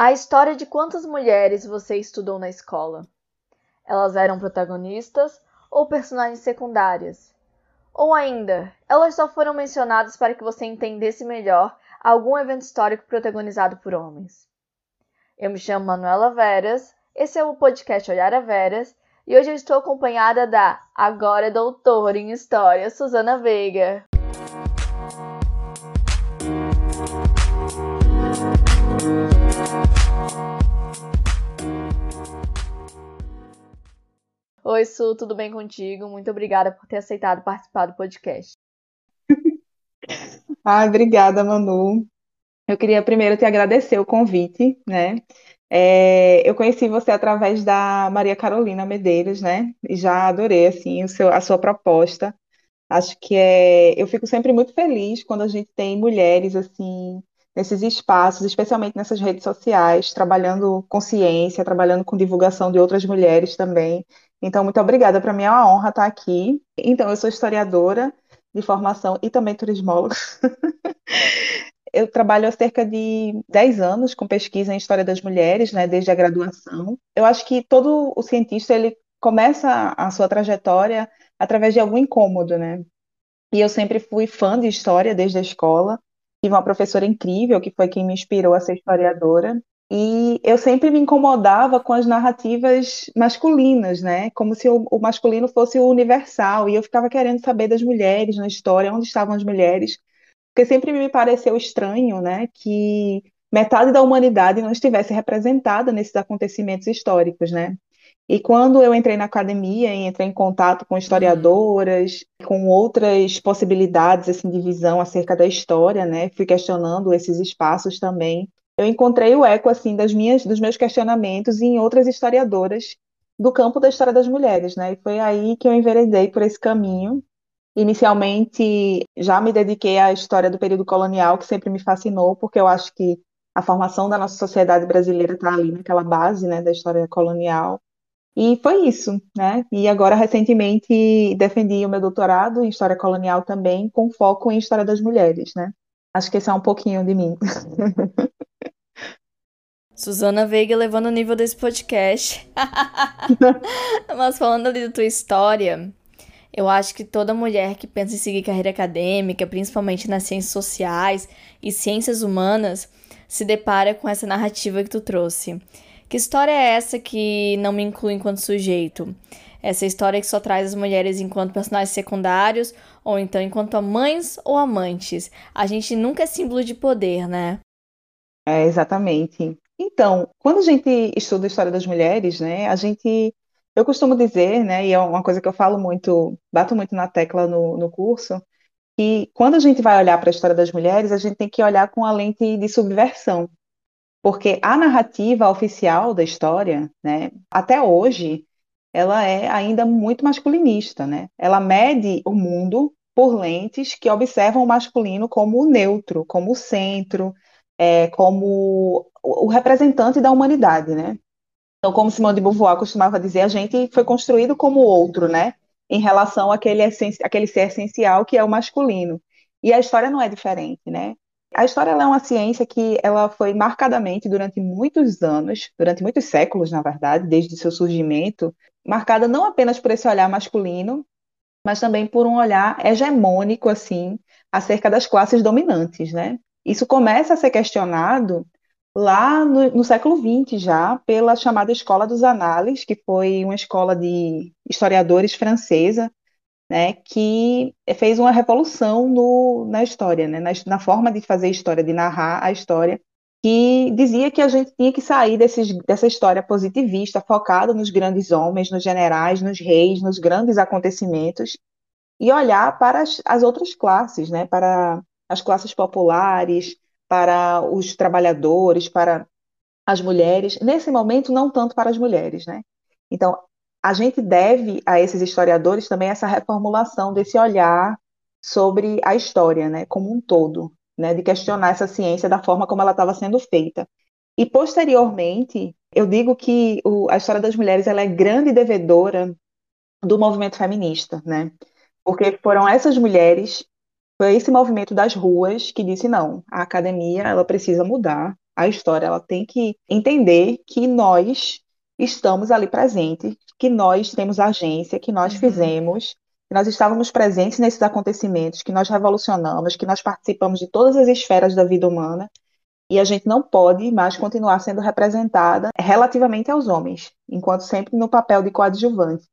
A história de quantas mulheres você estudou na escola? Elas eram protagonistas ou personagens secundárias? Ou ainda, elas só foram mencionadas para que você entendesse melhor algum evento histórico protagonizado por homens? Eu me chamo Manuela Veras, esse é o podcast Olhar a Veras e hoje eu estou acompanhada da agora doutora em História, Suzana Veiga. Oi, Su, tudo bem contigo? Muito obrigada por ter aceitado participar do podcast. Ah, obrigada, Manu. Eu queria primeiro te agradecer o convite, né? É, eu conheci você através da Maria Carolina Medeiros, né? E já adorei, assim, o seu, a sua proposta. Acho que é, eu fico sempre muito feliz quando a gente tem mulheres, assim, nesses espaços, especialmente nessas redes sociais, trabalhando com ciência, trabalhando com divulgação de outras mulheres também. Então, muito obrigada. Para mim é uma honra estar aqui. Então, eu sou historiadora de formação e também turismóloga. eu trabalho há cerca de 10 anos com pesquisa em história das mulheres, né, desde a graduação. Eu acho que todo o cientista ele começa a sua trajetória através de algum incômodo, né? E eu sempre fui fã de história desde a escola. Tive uma professora incrível que foi quem me inspirou a ser historiadora. E eu sempre me incomodava com as narrativas masculinas, né? Como se o, masculino fosse o universal. E eu ficava querendo saber das mulheres na história, onde estavam as mulheres. Porque sempre me pareceu estranho, né? Que metade da humanidade não estivesse representada nesses acontecimentos históricos, né? E quando eu entrei na academia e entrei em contato com historiadoras, com outras possibilidades assim, de visão acerca da história, né? Fui questionando esses espaços também eu encontrei o eco assim das minhas, dos meus questionamentos em outras historiadoras do campo da história das mulheres, né? E foi aí que eu enveredei por esse caminho. Inicialmente, já me dediquei à história do período colonial, que sempre me fascinou, porque eu acho que a formação da nossa sociedade brasileira está ali naquela base, né, da história colonial. E foi isso, né? E agora, recentemente, defendi o meu doutorado em História Colonial também, com foco em História das Mulheres, né? Acho que esse é um pouquinho de mim. Suzana Veiga levando o nível desse podcast. Mas falando ali da tua história, eu acho que toda mulher que pensa em seguir carreira acadêmica, principalmente nas ciências sociais e ciências humanas, se depara com essa narrativa que tu trouxe. Que história é essa que não me inclui enquanto sujeito? Essa história que só traz as mulheres enquanto personagens secundários ou então enquanto mães ou amantes. A gente nunca é símbolo de poder, né? É, exatamente. Então, quando a gente estuda a história das mulheres, né, a gente, eu costumo dizer, né, e é uma coisa que eu falo muito, bato muito na tecla no, no curso, que quando a gente vai olhar para a história das mulheres, a gente tem que olhar com a lente de subversão, porque a narrativa oficial da história, né, até hoje, ela é ainda muito masculinista, né? Ela mede o mundo por lentes que observam o masculino como o neutro, como o centro, é, como o representante da humanidade, né? Então, como Simone de Beauvoir costumava dizer, a gente foi construído como outro, né? Em relação àquele, àquele ser essencial que é o masculino. E a história não é diferente, né? A história é uma ciência que ela foi marcadamente durante muitos anos, durante muitos séculos, na verdade, desde seu surgimento, marcada não apenas por esse olhar masculino, mas também por um olhar hegemônico assim acerca das classes dominantes, né? Isso começa a ser questionado lá no, no, século XX já, pela chamada Escola dos Análises, que foi uma escola de historiadores francesa, né, que fez uma revolução no, na história, né, na, na, forma de fazer história, de narrar a história, que dizia que a gente tinha que sair desses, dessa história positivista, focada nos grandes homens, nos generais, nos reis, nos grandes acontecimentos, e olhar para as, as outras classes, né, para as classes populares, para os trabalhadores, para as mulheres. Nesse momento, não tanto para as mulheres, né? Então, a gente deve a esses historiadores também essa reformulação desse olhar sobre a história, né, como um todo, né, de questionar essa ciência da forma como ela estava sendo feita. E posteriormente, eu digo que o, a história das mulheres ela é grande devedora do movimento feminista, né? Porque foram essas mulheres foi esse movimento das ruas que disse não, a academia ela precisa mudar, A história ela tem que entender que nós estamos ali presentes, que nós temos agência, que nós uhum. fizemos, que nós estávamos presentes nesses acontecimentos, que nós revolucionamos, que nós participamos de todas as esferas da vida humana e a gente não pode mais continuar sendo representada relativamente aos homens, enquanto sempre no papel de coadjuvante.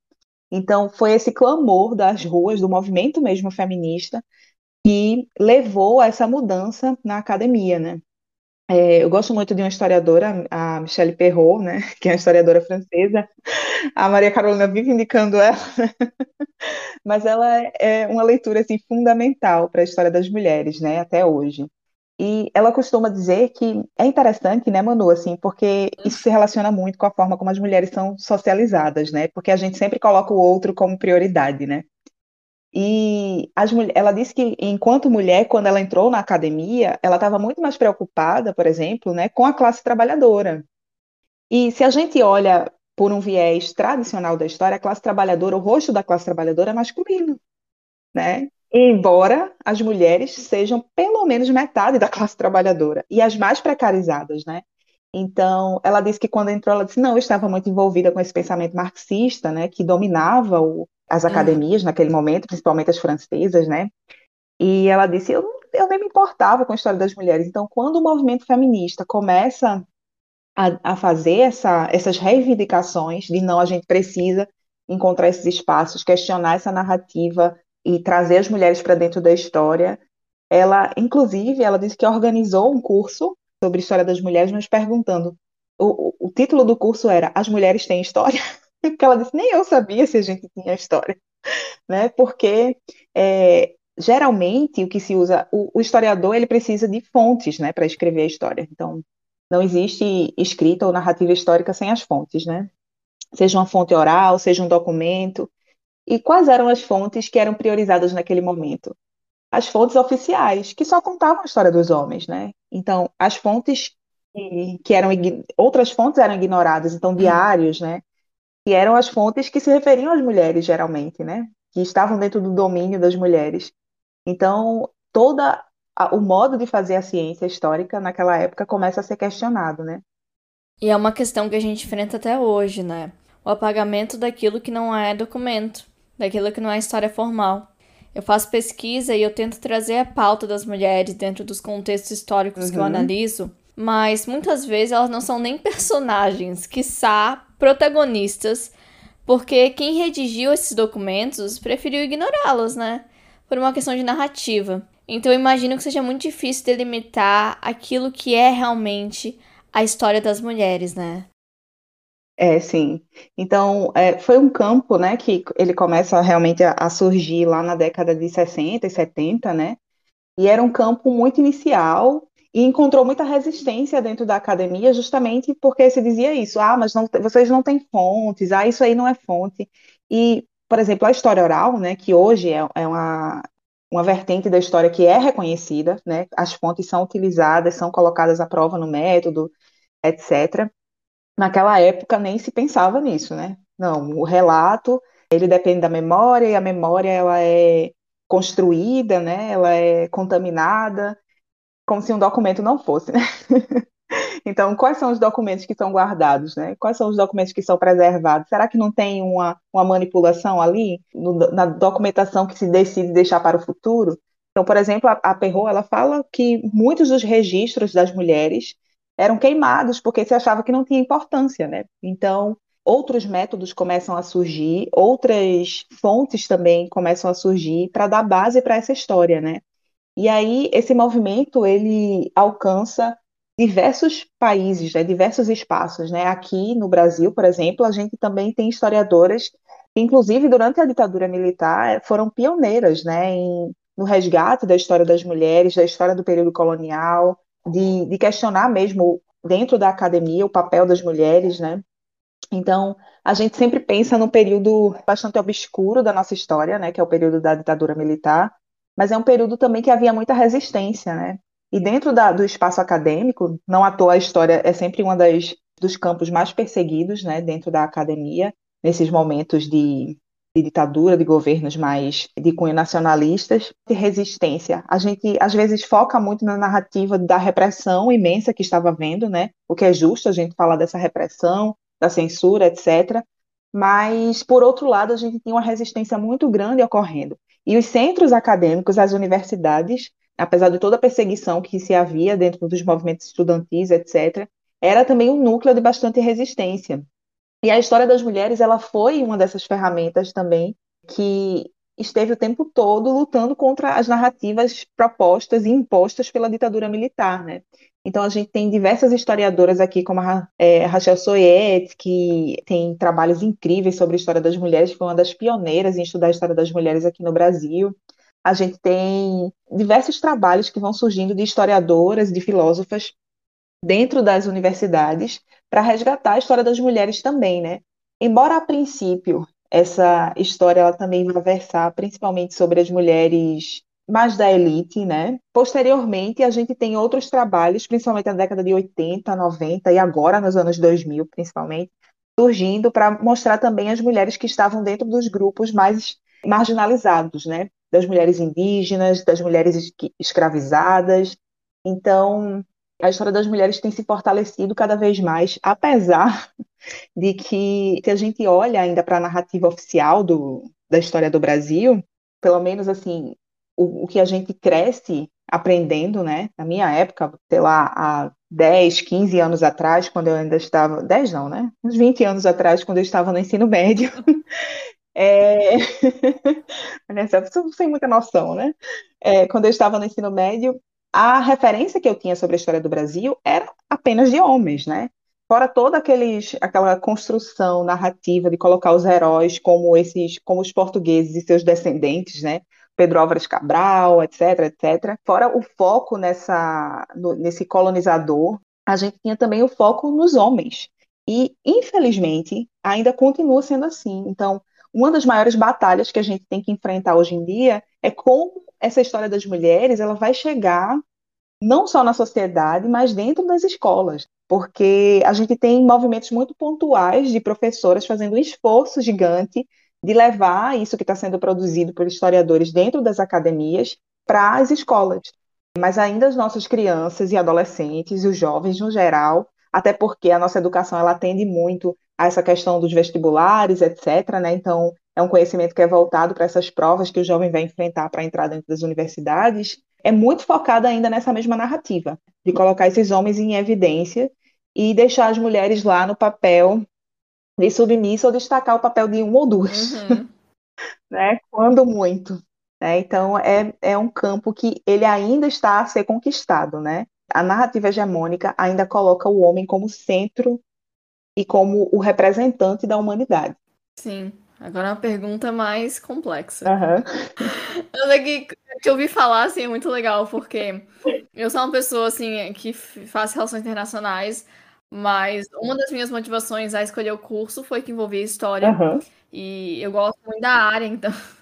Então, foi esse clamor das ruas, do movimento mesmo feminista, que levou a essa mudança na academia, né? É, eu gosto muito de uma historiadora, a Michelle Perrault, né, que é uma historiadora francesa. A Maria Carolina vive indicando ela, mas ela é uma leitura assim fundamental para a história das mulheres, né, até hoje. E ela costuma dizer que é interessante, né, Manu, assim, porque isso se relaciona muito com a forma como as mulheres são socializadas, né? Porque a gente sempre coloca o outro como prioridade, né? E as, ela disse que, enquanto mulher, quando ela entrou na academia, ela estava muito mais preocupada, por exemplo, né, com a classe trabalhadora. E se a gente olha por um viés tradicional da história, a classe trabalhadora, o rosto da classe trabalhadora é masculino, né? Embora as mulheres sejam pelo menos metade da classe trabalhadora e as mais precarizadas, né? Então, ela disse que quando entrou, ela disse: não, eu estava muito envolvida com esse pensamento marxista, né, que dominava o, as uhum. academias uhum. naquele momento, principalmente as francesas, né? E ela disse: eu, eu nem me importava com a história das mulheres. Então, quando o movimento feminista começa a, a fazer essa, essas reivindicações de não, a gente precisa encontrar esses espaços, questionar essa narrativa e trazer as mulheres para dentro da história, ela, inclusive, ela disse que organizou um curso sobre história das mulheres, mas perguntando. O, o, título do curso era As Mulheres Têm História? Porque ela disse, nem eu sabia se a gente tinha história. Né? Porque é, geralmente o que se usa, o, o, historiador ele precisa de fontes né, para escrever a história. Então, não existe escrita ou narrativa histórica sem as fontes, né? Seja uma fonte oral, seja um documento. E quais eram as fontes que eram priorizadas naquele momento? as fontes oficiais, que só contavam a história dos homens, né? Então, as fontes que, que eram outras fontes eram ignoradas, então diários, né? Que eram as fontes que se referiam às mulheres geralmente, né? Que estavam dentro do domínio das mulheres. Então, toda a, o modo de fazer a ciência histórica naquela época começa a ser questionado, né? E é uma questão que a gente enfrenta até hoje, né? O apagamento daquilo que não é documento, daquilo que não é história formal. Eu faço pesquisa e eu tento trazer a pauta das mulheres dentro dos contextos históricos uhum. que eu uhum. analiso, mas muitas vezes elas não são nem personagens, quiçá protagonistas, porque quem redigiu esses documentos preferiu ignorá-los, né? Por uma questão de narrativa. Então eu imagino que seja muito difícil delimitar aquilo que é realmente a história das mulheres, né? É, sim. Então, é, foi um campo, né, que ele começa realmente a, a, surgir lá na década de 60 e 70, né, e era um campo muito inicial e encontrou muita resistência dentro da academia justamente porque se dizia isso, ah, mas não, vocês não têm fontes, ah, isso aí não é fonte. E, por exemplo, a história oral, né, que hoje é, é uma, uma vertente da história que é reconhecida, né, as fontes são utilizadas, são colocadas à prova no método, etc., naquela época nem se pensava nisso, né? Não, o relato, ele depende da memória, e a memória ela é construída, né? Ela é contaminada, como se um documento não fosse, né? Então, quais são os documentos que são guardados, né? Quais são os documentos que são preservados? Será que não tem uma, uma manipulação ali no, na documentação que se decide deixar para o futuro? Então, por exemplo, a, a ela fala que muitos dos registros das mulheres eram queimados porque se achava que não tinha importância, né? Então, outros métodos começam a surgir, outras fontes também começam a surgir para dar base para essa história, né? E aí esse movimento ele alcança diversos países, né, diversos espaços, né? Aqui no Brasil, por exemplo, a gente também tem historiadoras que, inclusive durante a ditadura militar, foram pioneiras, né, em, no resgate da história das mulheres, da história do período colonial, de, de questionar mesmo dentro da academia o papel das mulheres, né? Então, a gente sempre pensa num período bastante obscuro da nossa história, né, que é o período da ditadura militar, mas é um período também que havia muita resistência, né? E dentro da, do espaço acadêmico, não à toa a história é sempre uma das dos campos mais perseguidos, né, dentro da academia, nesses momentos de, de ditadura, de governos mais de cunho nacionalistas, de resistência. A gente às vezes foca muito na narrativa da repressão imensa que estava vendo, né? O que é justo a gente falar dessa repressão, da censura, etc. Mas por outro lado, a gente tinha uma resistência muito grande ocorrendo. E os centros acadêmicos, as universidades, apesar de toda a perseguição que se havia dentro dos movimentos estudantis, etc., era também um núcleo de bastante resistência. E a história das mulheres, ela foi uma dessas ferramentas também que esteve o tempo todo lutando contra as narrativas propostas e impostas pela ditadura militar, né? Então a gente tem diversas historiadoras aqui, como a é, Rachel Soyet, que tem trabalhos incríveis sobre a história das mulheres, foi uma das pioneiras em estudar a história das mulheres aqui no Brasil. A gente tem diversos trabalhos que vão surgindo de historiadoras, de filósofas dentro das universidades para resgatar a história das mulheres também, né? Embora a princípio essa história ela também vai versar principalmente sobre as mulheres mais da elite, né? Posteriormente, a gente tem outros trabalhos, principalmente na década de 80, 90 e agora nos anos 2000, principalmente, surgindo para mostrar também as mulheres que estavam dentro dos grupos mais marginalizados, né? Das mulheres indígenas, das mulheres escravizadas. Então, a história das mulheres tem se fortalecido cada vez mais, apesar de que, se a gente olha ainda para a narrativa oficial do, da história do Brasil, pelo menos assim, o, o, que a gente cresce aprendendo, né? Na minha época, sei lá, há 10, 15 anos atrás, quando eu ainda estava. 10 não, né? Uns 20 anos atrás, quando eu estava no ensino médio. é... sem muita noção, né? É, quando eu estava no ensino médio, a referência que eu tinha sobre a história do Brasil era apenas de homens, né? Fora toda aqueles, aquela construção narrativa de colocar os heróis como esses, como os portugueses e seus descendentes, né? Pedro Álvares Cabral, etc, etc. Fora o foco nessa, no, nesse colonizador, a gente tinha também o foco nos homens. E, infelizmente, ainda continua sendo assim. Então, uma das maiores batalhas que a gente tem que enfrentar hoje em dia é como essa história das mulheres ela vai chegar não só na sociedade, mas dentro das escolas, porque a gente tem movimentos muito pontuais de professoras fazendo um esforço gigante de levar isso que está sendo produzido por historiadores dentro das academias para as escolas. Mas ainda as nossas crianças e adolescentes e os jovens no geral, até porque a nossa educação ela atende muito a essa questão dos vestibulares, etc. Né? Então, é um conhecimento que é voltado para essas provas que o jovem vai enfrentar para entrar dentro das universidades, é muito focada ainda nessa mesma narrativa, de colocar esses homens em evidência e deixar as mulheres lá no papel de submissa ou destacar o papel de um ou duas, uhum. né? Quando muito. Né? Então, é, é um campo que ele ainda está a ser conquistado, né? A narrativa hegemônica ainda coloca o homem como centro e como o representante da humanidade. Sim. Agora é uma pergunta mais complexa. Uhum. Eu que, que eu ouvi falar, assim, é muito legal, porque eu sou uma pessoa, assim, que faz relações internacionais, mas uma das minhas motivações a escolher o curso foi que envolvia história. Uhum. E eu gosto muito da área, então.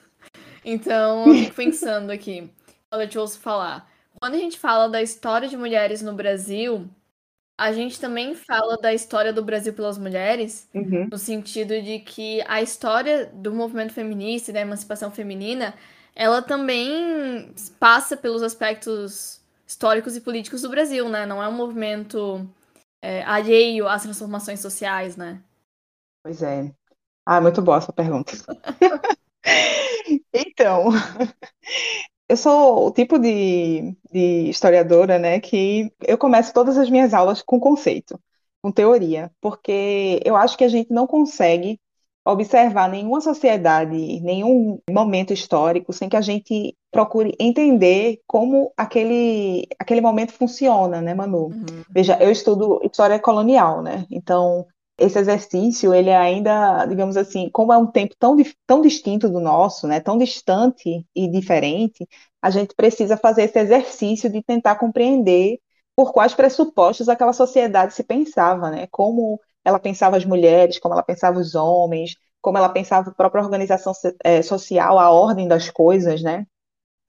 Então, eu fico pensando aqui, quando eu te ouço falar. Quando a gente fala da história de mulheres no Brasil, a gente também fala da história do Brasil pelas mulheres, uhum. no sentido de que a história do movimento feminista e da emancipação feminina, ela também passa pelos aspectos históricos e políticos do Brasil, né? Não é um movimento é, alheio às transformações sociais, né? Pois é. Ah, muito boa essa pergunta. então, eu sou o tipo de, de historiadora, né, que eu começo todas as minhas aulas com conceito, com teoria, porque eu acho que a gente não consegue observar nenhuma sociedade, nenhum momento histórico sem que a gente procure entender como aquele, aquele momento funciona, né, Manu? Uhum. Veja, eu estudo história colonial, né? Então, esse exercício, ele ainda, digamos assim, como é um tempo tão, tão distinto do nosso, né, tão distante e diferente, a gente precisa fazer esse exercício de tentar compreender por quais pressupostos aquela sociedade se pensava, né, como ela pensava as mulheres, como ela pensava os homens, como ela pensava a própria organização é, social, a ordem das coisas, né.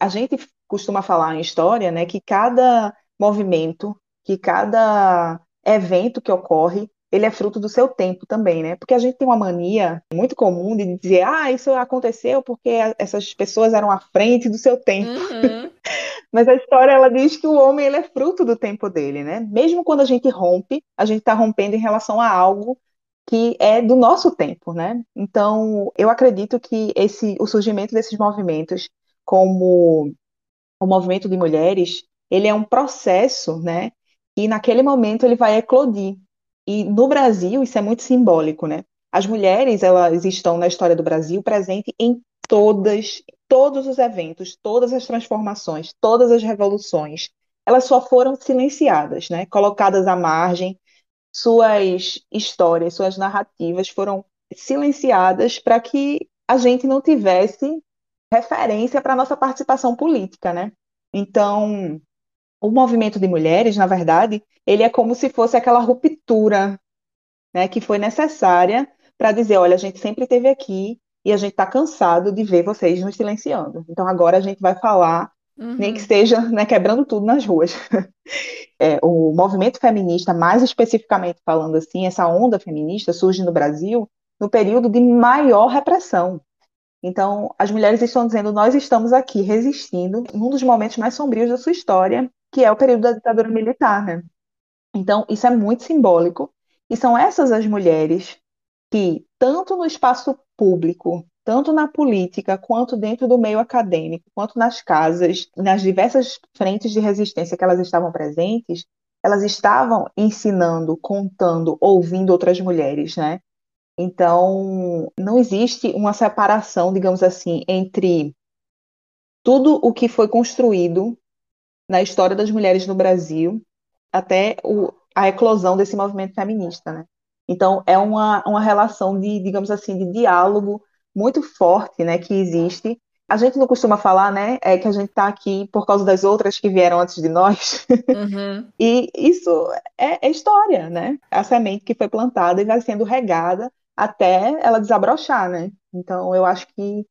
A gente costuma falar em história, né, que cada movimento, que cada evento que ocorre, ele é fruto do seu tempo também, né? Porque a gente tem uma mania muito comum de dizer, ah, isso aconteceu porque essas pessoas eram à frente do seu tempo. Uhum. Mas a história ela diz que o homem ele é fruto do tempo dele, né? Mesmo quando a gente rompe, a gente está rompendo em relação a algo que é do nosso tempo, né? Então, eu acredito que esse o surgimento desses movimentos, como o movimento de mulheres, ele é um processo, né? E naquele momento ele vai eclodir. E no Brasil isso é muito simbólico, né? As mulheres, elas estão na história do Brasil presente em todas, todos os eventos, todas as transformações, todas as revoluções. Elas só foram silenciadas, né? Colocadas à margem, suas histórias, suas narrativas foram silenciadas para que a gente não tivesse referência para nossa participação política, né? Então, o movimento de mulheres, na verdade, ele é como se fosse aquela ruptura, né, que foi necessária para dizer, olha, a gente sempre esteve aqui e a gente está cansado de ver vocês nos silenciando. Então agora a gente vai falar, uhum. nem que esteja né, quebrando tudo nas ruas. É, o movimento feminista, mais especificamente falando assim, essa onda feminista surge no Brasil no período de maior repressão. Então, as mulheres estão dizendo: nós estamos aqui resistindo num dos momentos mais sombrios da sua história, que é o período da ditadura militar, né? Então, isso é muito simbólico. E são essas as mulheres que, tanto no espaço público, tanto na política, quanto dentro do meio acadêmico, quanto nas casas, nas diversas frentes de resistência que elas estavam presentes, elas estavam ensinando, contando, ouvindo outras mulheres, né? Então, não existe uma separação, digamos assim, entre tudo o que foi construído na história das mulheres no Brasil até o, a eclosão desse movimento feminista, né? Então, é uma, uma relação de, digamos assim, de diálogo muito forte, né, que existe. A gente não costuma falar, né, é que a gente está aqui por causa das outras que vieram antes de nós. Uhum. e isso é, é história, né? A semente que foi plantada e vai sendo regada até ela desabrochar, né? Então, eu acho que,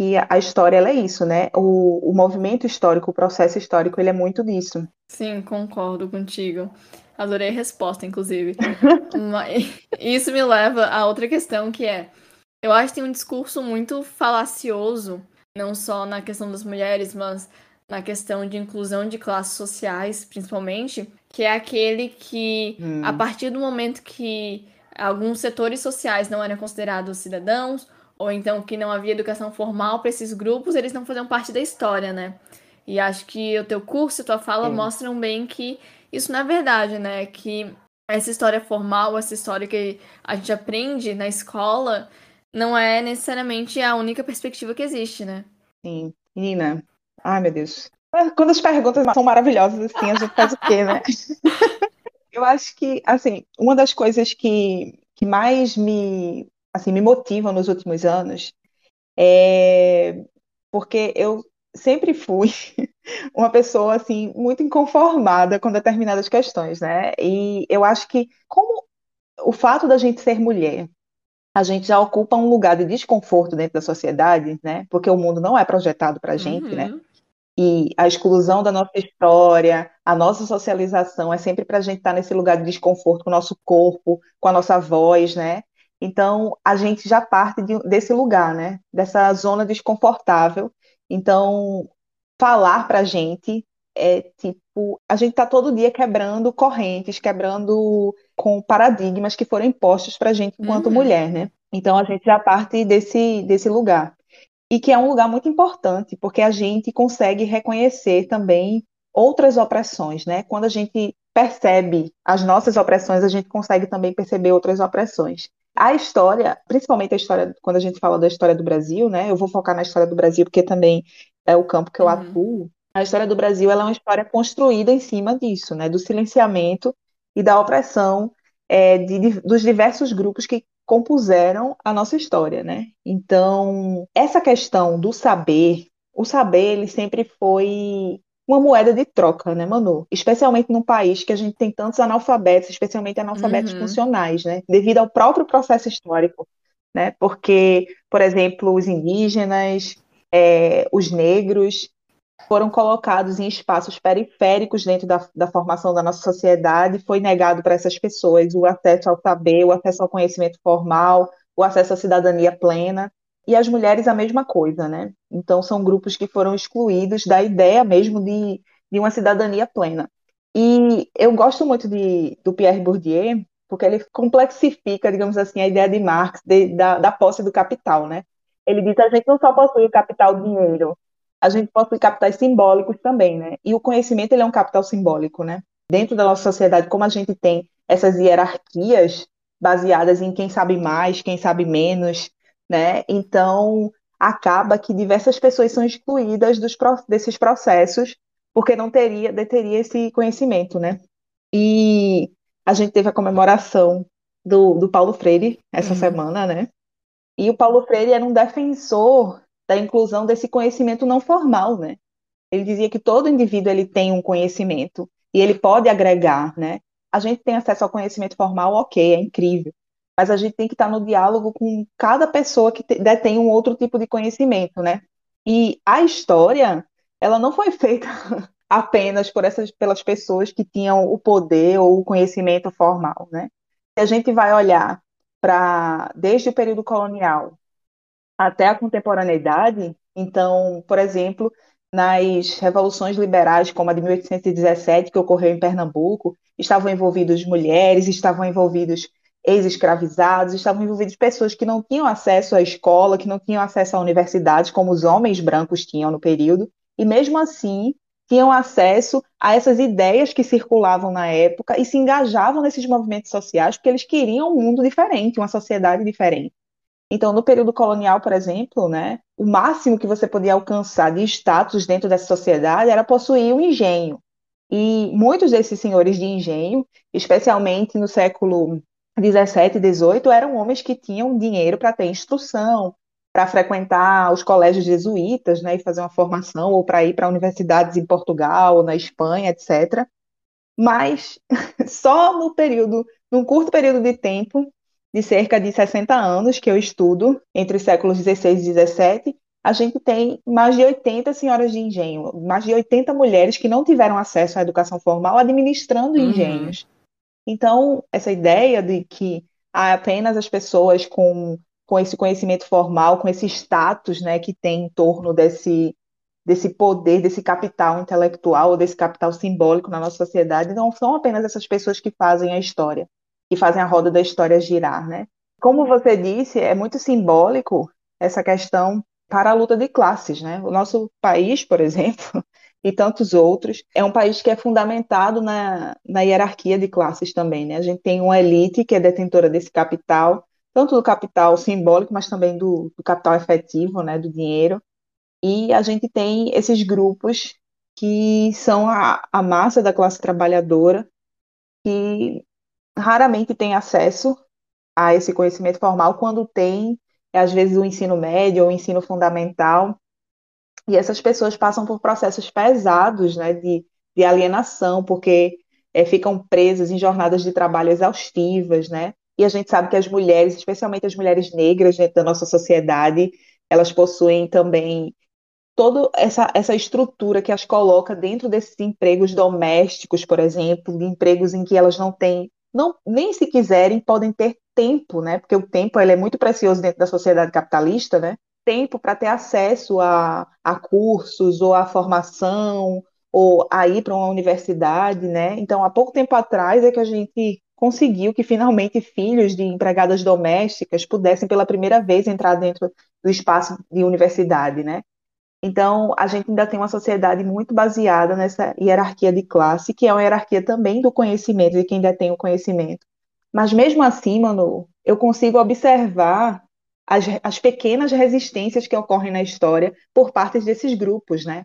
que a história é isso, né? O, o movimento histórico, o processo histórico, ele é muito disso. Sim, concordo contigo. Adorei a resposta, inclusive. Mas isso me leva a outra questão que é: eu acho que tem um discurso muito falacioso, não só na questão das mulheres, mas na questão de inclusão de classes sociais, principalmente, que é aquele que, hum. a partir do momento que alguns setores sociais não eram considerados cidadãos, ou então que não havia educação formal para esses grupos, eles não faziam parte da história, né? E acho que o teu curso e tua fala Sim. mostram bem que isso não é verdade, né? Que essa história formal, essa história que a gente aprende na escola, não é necessariamente a única perspectiva que existe, né? Sim. Menina, ai meu Deus. Quando as perguntas são maravilhosas assim, a gente faz o quê, né? Eu acho que, assim, uma das coisas que, que mais me, assim, me motivam nos últimos anos é porque eu sempre fui uma pessoa assim muito inconformada com determinadas questões, né? E eu acho que como o fato da gente ser mulher, a gente já ocupa um lugar de desconforto dentro da sociedade, né? Porque o mundo não é projetado para a gente, né? uhum. né? E a exclusão da nossa história, a nossa socialização é sempre para a gente estar tá nesse lugar de desconforto com o nosso corpo, com a nossa voz, né? Então, a gente já parte de, desse lugar, né? Dessa zona desconfortável. Então, falar para a gente é tipo, a gente está todo dia quebrando correntes, quebrando com paradigmas que foram impostos para a gente enquanto uhum. mulher, né? Então, a gente já parte desse, desse lugar e que é um lugar muito importante, porque a gente consegue reconhecer também outras opressões, né? Quando a gente percebe as nossas opressões, a gente consegue também perceber outras opressões. A história, principalmente a história, quando a gente fala da história do Brasil, né? Eu vou focar na história do Brasil porque também é o campo que eu uhum. atuo. A história do Brasil ela é uma história construída em cima disso, né? Do silenciamento e da opressão é, de, dos diversos grupos que compuseram a nossa história, né? Então, essa questão do saber, o saber, ele sempre foi uma moeda de troca, né, Manu? Especialmente num país que a gente tem tantos analfabetos, especialmente analfabetos uhum. funcionais, né? Devido ao próprio processo histórico, né? Porque, por exemplo, os indígenas, é, os negros, foram colocados em espaços periféricos dentro da, da formação da nossa sociedade, foi negado para essas pessoas o acesso ao saber, o acesso ao conhecimento formal, o acesso à cidadania plena, e as mulheres a mesma coisa, né? Então, são grupos que foram excluídos da ideia mesmo de, de uma cidadania plena. E eu gosto muito de, do Pierre Bourdieu, porque ele complexifica, digamos assim, a ideia de Marx de, da, da posse do capital, né? Ele diz que a gente não só possui o capital dinheiro, a gente possui capitais simbólicos também, né? E o conhecimento ele é um capital simbólico, né? Dentro da nossa sociedade, como a gente tem essas hierarquias baseadas em quem sabe mais, quem sabe menos, né? Então acaba que diversas pessoas são excluídas dos, desses processos porque não teria, deteria esse conhecimento, né? E a gente teve a comemoração do, do Paulo Freire essa uhum. semana, né? E o Paulo Freire era um defensor da inclusão desse conhecimento não formal, né? Ele dizia que todo indivíduo ele tem um conhecimento e ele pode agregar, né? A gente tem acesso ao conhecimento formal, ok, é incrível, mas a gente tem que estar no diálogo com cada pessoa que detém um outro tipo de conhecimento, né? E a história, ela não foi feita apenas por essas, pelas pessoas que tinham o poder ou o conhecimento formal, né? Se a gente vai olhar para desde o período colonial até a contemporaneidade. Então, por exemplo, nas revoluções liberais, como a de 1817, que ocorreu em Pernambuco, estavam envolvidos mulheres, estavam envolvidos ex-escravizados, estavam envolvidos pessoas que não tinham acesso à escola, que não tinham acesso à universidade, como os homens brancos tinham no período, e mesmo assim tinham acesso a essas ideias que circulavam na época e se engajavam nesses movimentos sociais porque eles queriam um mundo diferente, uma sociedade diferente. Então, no período colonial, por exemplo, né, o máximo que você podia alcançar de status dentro dessa sociedade era possuir um engenho. E muitos desses senhores de engenho, especialmente no século 17 e 18, eram homens que tinham dinheiro para ter instrução, para frequentar os colégios jesuítas, né, e fazer uma formação, ou para ir para universidades em Portugal, na Espanha, etc. Mas só no período, num curto período de tempo, de cerca de 60 anos que eu estudo, entre os séculos 16 e 17, a gente tem mais de 80 senhoras de engenho, mais de 80 mulheres que não tiveram acesso à educação formal administrando uhum. engenhos. Então, essa ideia de que apenas as pessoas com, com esse conhecimento formal, com esse status né, que tem em torno desse, desse poder, desse capital intelectual, desse capital simbólico na nossa sociedade, não são apenas essas pessoas que fazem a história que fazem a roda da história girar, né? Como você disse, é muito simbólico essa questão para a luta de classes, né? O nosso país, por exemplo, e tantos outros, é um país que é fundamentado na, na hierarquia de classes também, né? A gente tem uma elite que é detentora desse capital, tanto do capital simbólico, mas também do, do capital efetivo, né? Do dinheiro. E a gente tem esses grupos que são a, a massa da classe trabalhadora que raramente tem acesso a esse conhecimento formal, quando tem, é, às vezes, o ensino médio ou o ensino fundamental. E essas pessoas passam por processos pesados né, de, de alienação, porque é, ficam presas em jornadas de trabalho exaustivas, né? E a gente sabe que as mulheres, especialmente as mulheres negras dentro da nossa sociedade, elas possuem também toda essa, essa estrutura que as coloca dentro desses empregos domésticos, por exemplo, de empregos em que elas não têm não nem se quiserem podem ter tempo, né? Porque o tempo ele é muito precioso dentro da sociedade capitalista, né? Tempo para ter acesso a, a cursos ou a formação ou a ir para uma universidade, né? Então, há pouco tempo atrás é que a gente conseguiu que finalmente filhos de empregadas domésticas pudessem pela primeira vez entrar dentro do espaço de universidade, né? Então, a gente ainda tem uma sociedade muito baseada nessa hierarquia de classe, que é uma hierarquia também do conhecimento, de quem tem o conhecimento. Mas mesmo assim, mano, eu consigo observar as, as pequenas resistências que ocorrem na história por parte desses grupos, né?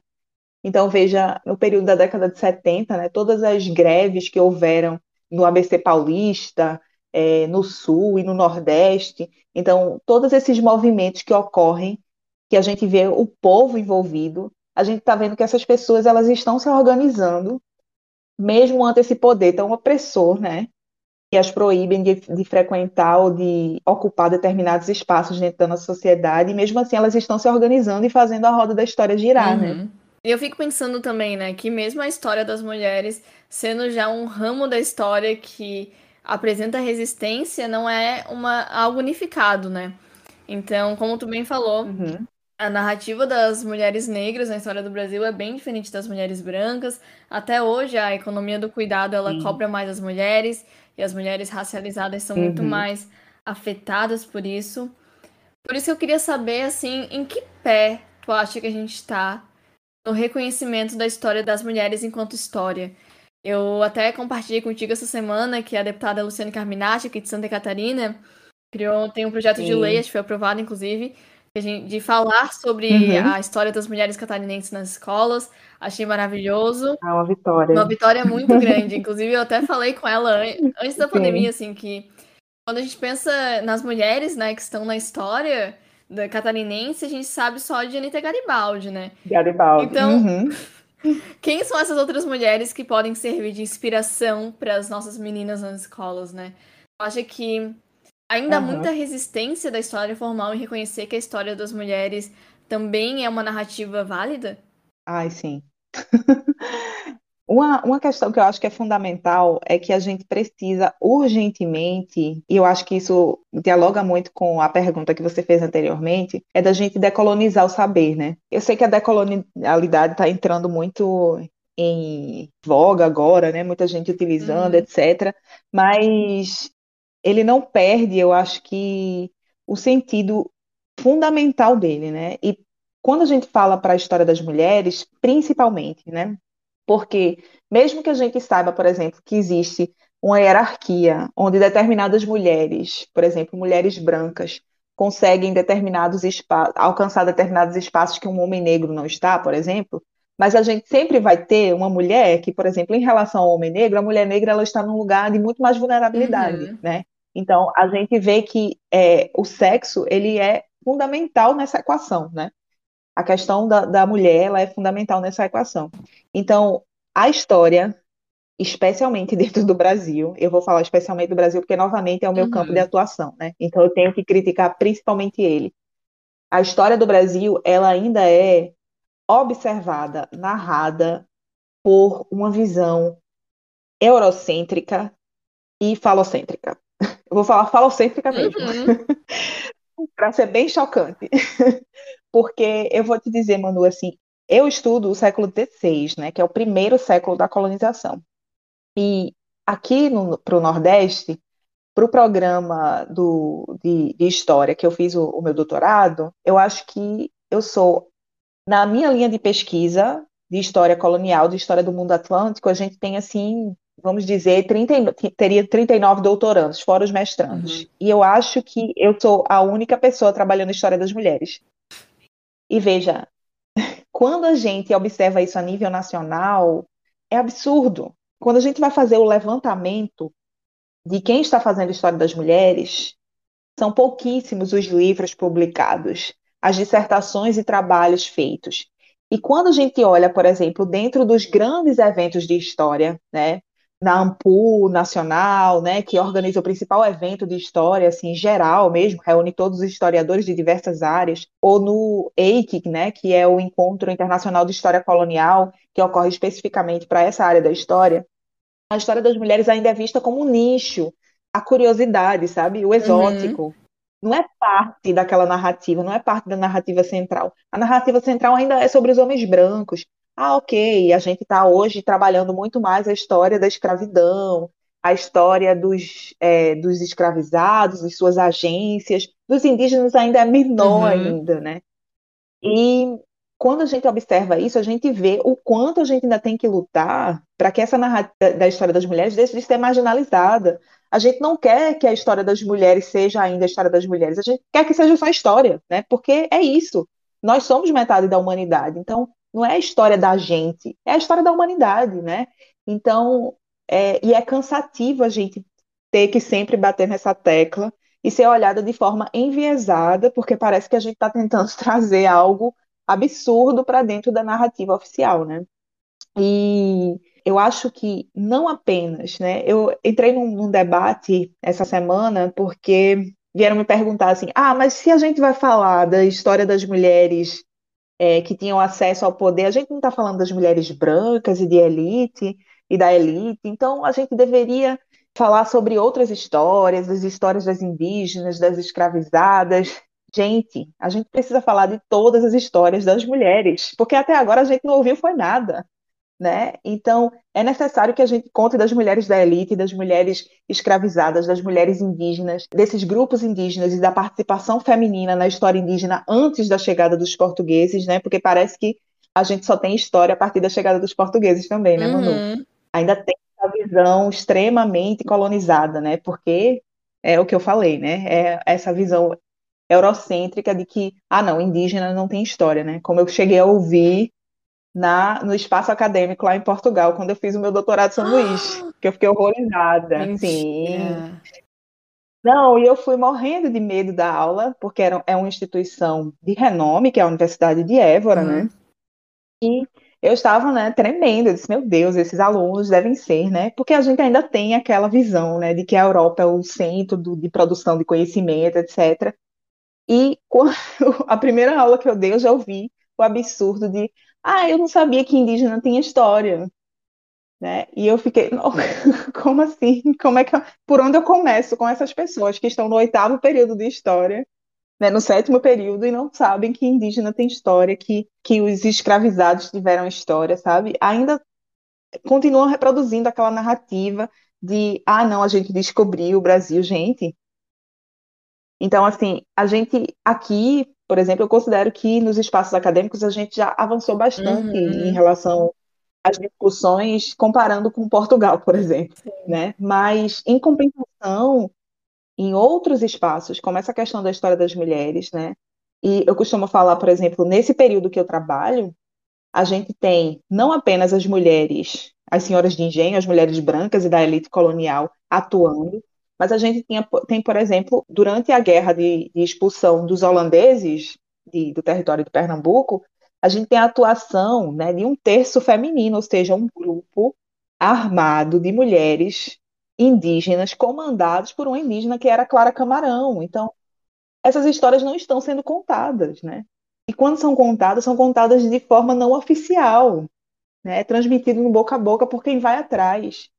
Então, veja, no período da década de 70, né, todas as greves que houveram no ABC Paulista, é, no Sul e no Nordeste, então, todos esses movimentos que ocorrem que a gente vê o povo envolvido, a gente está vendo que essas pessoas elas estão se organizando, mesmo ante esse poder tão opressor, né? Que as proíbem de, de frequentar ou de ocupar determinados espaços dentro da nossa sociedade, e mesmo assim elas estão se organizando e fazendo a roda da história girar, né? uhum. né? E eu fico pensando também, né, que mesmo a história das mulheres sendo já um ramo da história que apresenta resistência, não é uma, algo unificado, né? Então, como tu bem falou, Uhum, a narrativa das mulheres negras na história do Brasil é bem diferente das mulheres brancas. Até hoje, a economia do cuidado, ela sim. cobra mais as mulheres, e as mulheres racializadas são muito Uhum. mais afetadas por isso. Por isso eu queria saber, assim, em que pé tu acha que a gente está no reconhecimento da história das mulheres enquanto história. Eu até compartilhei contigo essa semana que a deputada Luciane Carminati, aqui de Santa Catarina, criou, tem um projeto de lei, Sim. acho que foi aprovado, inclusive, de, falar sobre Uhum. a história das mulheres catarinenses nas escolas. Achei maravilhoso. Ah, uma vitória. Uma vitória muito grande. Inclusive, eu até falei com ela an- antes da pandemia, Sim, assim, que quando a gente pensa nas mulheres, né, que estão na história da catarinense, a gente sabe só de Anitta Garibaldi, né? Garibaldi. Então, Uhum. quem são essas outras mulheres que podem servir de inspiração para as nossas meninas nas escolas, né? Eu acho que ainda há muita Aham. resistência da história formal em reconhecer que a história das mulheres também é uma narrativa válida. Ai, sim. Uma, uma questão que eu acho que é fundamental é que a gente precisa urgentemente, e eu acho que isso dialoga muito com a pergunta que você fez anteriormente, é da gente decolonizar o saber, né? Eu sei que a decolonialidade está entrando muito em voga agora, né? Muita gente utilizando, Uhum, etc. Mas ele não perde, eu acho que, o sentido fundamental dele, né? E quando a gente fala para a história das mulheres, principalmente, né? Porque mesmo que a gente saiba, por exemplo, que existe uma hierarquia onde determinadas mulheres, por exemplo, mulheres brancas, conseguem determinados espaços, alcançar determinados espaços que um homem negro não está, por exemplo, mas a gente sempre vai ter uma mulher que, por exemplo, em relação ao homem negro, a mulher negra ela está num lugar de muito mais vulnerabilidade, uhum, né? Então, a gente vê que é, o sexo ele é fundamental nessa equação, né? A questão da, da mulher ela é fundamental nessa equação. Então, a história, especialmente dentro do Brasil, eu vou falar especialmente do Brasil porque, novamente, é o meu campo de uhum, atuação, né? Então, eu tenho que criticar principalmente ele. A história do Brasil, ela ainda é observada, narrada por uma visão eurocêntrica e falocêntrica. Vou falar falocêntrica mesmo, uhum, para ser bem chocante. Porque eu vou te dizer, Manu, assim, eu estudo o século XVI, né, que é o primeiro século da colonização. E aqui para o Nordeste, para o programa do, de, de História que eu fiz o, o meu doutorado, eu acho que eu sou, na minha linha de pesquisa de História colonial, de História do mundo atlântico, a gente tem, assim, vamos dizer, 30, e- teria 39 doutorandos, fora os uhum, mestrandos. E eu acho que eu sou a única pessoa trabalhando História das Mulheres. E veja, quando a gente observa isso a nível nacional, é absurdo. Quando a gente vai fazer o levantamento de quem está fazendo história das mulheres, são pouquíssimos os livros publicados, as dissertações e trabalhos feitos. E quando a gente olha, por exemplo, dentro dos grandes eventos de história, né, na AMPU nacional, né, que organiza o principal evento de história, assim, geral mesmo, reúne todos os historiadores de diversas áreas, ou no EIC, né, que é o Encontro Internacional de História Colonial, que ocorre especificamente para essa área da história, a história das mulheres ainda é vista como um nicho, a curiosidade, sabe? O uhum, exótico. Não é parte daquela narrativa, não é parte da narrativa central. A narrativa central ainda é sobre os homens brancos. Ah, ok, a gente está hoje trabalhando muito mais a história da escravidão, a história dos, é, dos escravizados, de suas agências, dos indígenas ainda é menor uhum. ainda, né? E quando a gente observa isso, a gente vê o quanto a gente ainda tem que lutar para que essa narrativa da história das mulheres deixe de ser marginalizada. A gente não quer que a história das mulheres seja ainda a história das mulheres, a gente quer que seja só história, né? Porque é isso. Nós somos metade da humanidade, então não é a história da gente, é a história da humanidade, né? Então, é, e é cansativo a gente ter que sempre bater nessa tecla e ser olhada de forma enviesada, porque parece que a gente está tentando trazer algo absurdo para dentro da narrativa oficial, né? E eu acho que não apenas, né? Eu entrei num, num debate essa semana porque vieram me perguntar assim: ah, mas se a gente vai falar da história das mulheres é, que tinham acesso ao poder. A gente não está falando das mulheres brancas e de elite e da elite, então a gente deveria falar sobre outras histórias, as histórias das indígenas, das escravizadas. Gente, a gente precisa falar de todas as histórias das mulheres, porque até agora a gente não ouviu foi nada né? Então, é necessário que a gente conte das mulheres da elite, das mulheres escravizadas, das mulheres indígenas, desses grupos indígenas e da participação feminina na história indígena antes da chegada dos portugueses, né? Porque parece que a gente só tem história a partir da chegada dos portugueses também, né, Manu? Uhum. Ainda tem essa visão extremamente colonizada, né? Porque é o que eu falei, né? É essa visão eurocêntrica de que, ah, não, indígena não tem história, né? Como eu cheguei a ouvir na, no espaço acadêmico lá em Portugal, quando eu fiz o meu doutorado em São Luís, que eu fiquei horrorizada. Sim. Não, e eu fui morrendo de medo da aula, porque era, é uma instituição de renome, que é a Universidade de Évora, né? uhum. né? E eu estava, né, tremendo, eu disse, meu Deus, esses alunos devem ser, né? Porque a gente ainda tem aquela visão, né, de que a Europa é o centro do, de produção de conhecimento, etc. E quando, a primeira aula que eu dei, eu já ouvi o absurdo de ah, eu não sabia que indígena tinha história. Né? E eu fiquei, como assim? Como é que eu... por onde eu começo com essas pessoas que estão no oitavo período de história, né, no sétimo período e não sabem que indígena tem história, que, que os escravizados tiveram história, sabe? Ainda continuam reproduzindo aquela narrativa de, ah, não, a gente descobriu o Brasil, gente. Então, assim, a gente aqui por exemplo, eu considero que nos espaços acadêmicos a gente já avançou bastante uhum. em relação às discussões comparando com Portugal, por exemplo, né? Mas em compensação, em outros espaços, como essa questão da história das mulheres, né? E eu costumo falar, por exemplo, nesse período que eu trabalho, a gente tem não apenas as mulheres, as senhoras de engenho, as mulheres brancas e da elite colonial atuando, mas a gente tinha, tem, por exemplo, durante a guerra de, de expulsão dos holandeses de, do território de Pernambuco, a gente tem a atuação né, de um terço feminino, ou seja, um grupo armado de mulheres indígenas comandados por uma indígena que era Clara Camarão. Então, essas histórias não estão sendo contadas, né? E quando são contadas, são contadas de forma não oficial, né? Transmitido no boca a boca por quem vai atrás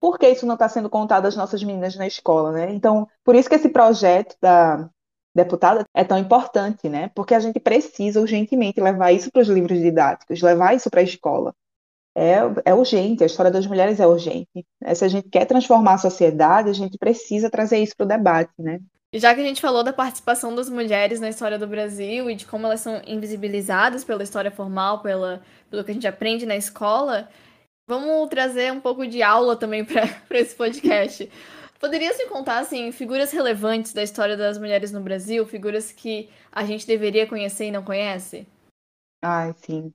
por que isso não está sendo contado às nossas meninas na escola, né? Então, por isso que esse projeto da deputada é tão importante, né? Porque a gente precisa urgentemente levar isso para os livros didáticos, levar isso para a escola. É, é urgente, a história das mulheres é urgente. É, se a gente quer transformar a sociedade, a gente precisa trazer isso para o debate, né? Já que a gente falou da participação das mulheres na história do Brasil e de como elas são invisibilizadas pela história formal, pela, pelo que a gente aprende na escola, Vamos trazer um pouco de aula também para esse podcast. Poderia se contar assim figuras relevantes da história das mulheres no Brasil, figuras que a gente deveria conhecer e não conhece? Ai, sim.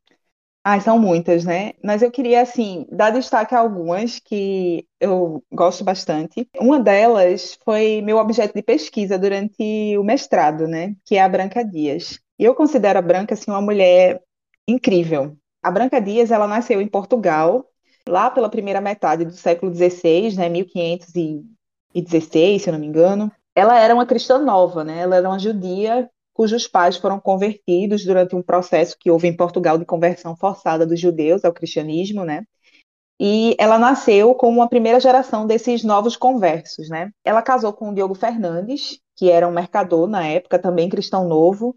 Ai, são muitas, né? Mas eu queria, assim, dar destaque a algumas que eu gosto bastante. Uma delas foi meu objeto de pesquisa durante o mestrado, né? Que é a Branca Dias. E eu considero a Branca, assim, uma mulher incrível. A Branca Dias, ela nasceu em Portugal, lá pela primeira metade do século XVI, né, 1516, se eu não me engano, ela era uma cristã nova, né? Ela era uma judia cujos pais foram convertidos durante um processo que houve em Portugal de conversão forçada dos judeus ao cristianismo, né? E ela nasceu como uma primeira geração desses novos conversos, né? Ela casou com o Diogo Fernandes, que era um mercador na época, também cristão novo,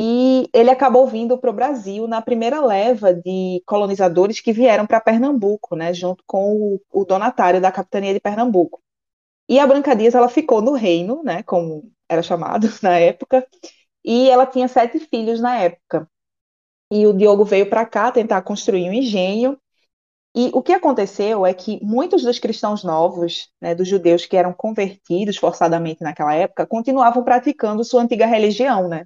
e ele acabou vindo para o Brasil na primeira leva de colonizadores que vieram para Pernambuco, né, junto com o, o, donatário da capitania de Pernambuco. E a Branca Dias ela ficou no reino, né, como era chamado na época, e ela tinha sete filhos na época. E o Diogo veio para cá tentar construir um engenho. E o que aconteceu é que muitos dos cristãos novos, né, dos judeus que eram convertidos forçadamente naquela época, continuavam praticando sua antiga religião, né?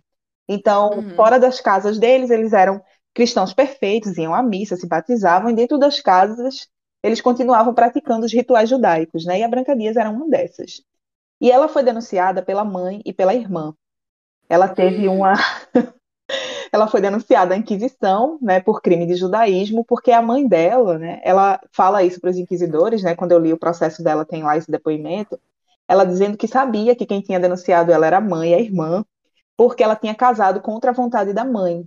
Então, uhum. fora das casas deles, eles eram cristãos perfeitos, iam à missa, se batizavam, e dentro das casas eles continuavam praticando os rituais judaicos, né? E a Branca Dias era uma dessas. E ela foi denunciada pela mãe e pela irmã. Ela teve uhum. uma ela foi denunciada à Inquisição, né, por crime de judaísmo, porque a mãe dela, né, ela fala isso para os inquisidores, né, quando eu li o processo dela tem lá esse depoimento, ela dizendo que sabia que quem tinha denunciado ela era a mãe e a irmã, porque ela tinha casado contra a vontade da mãe.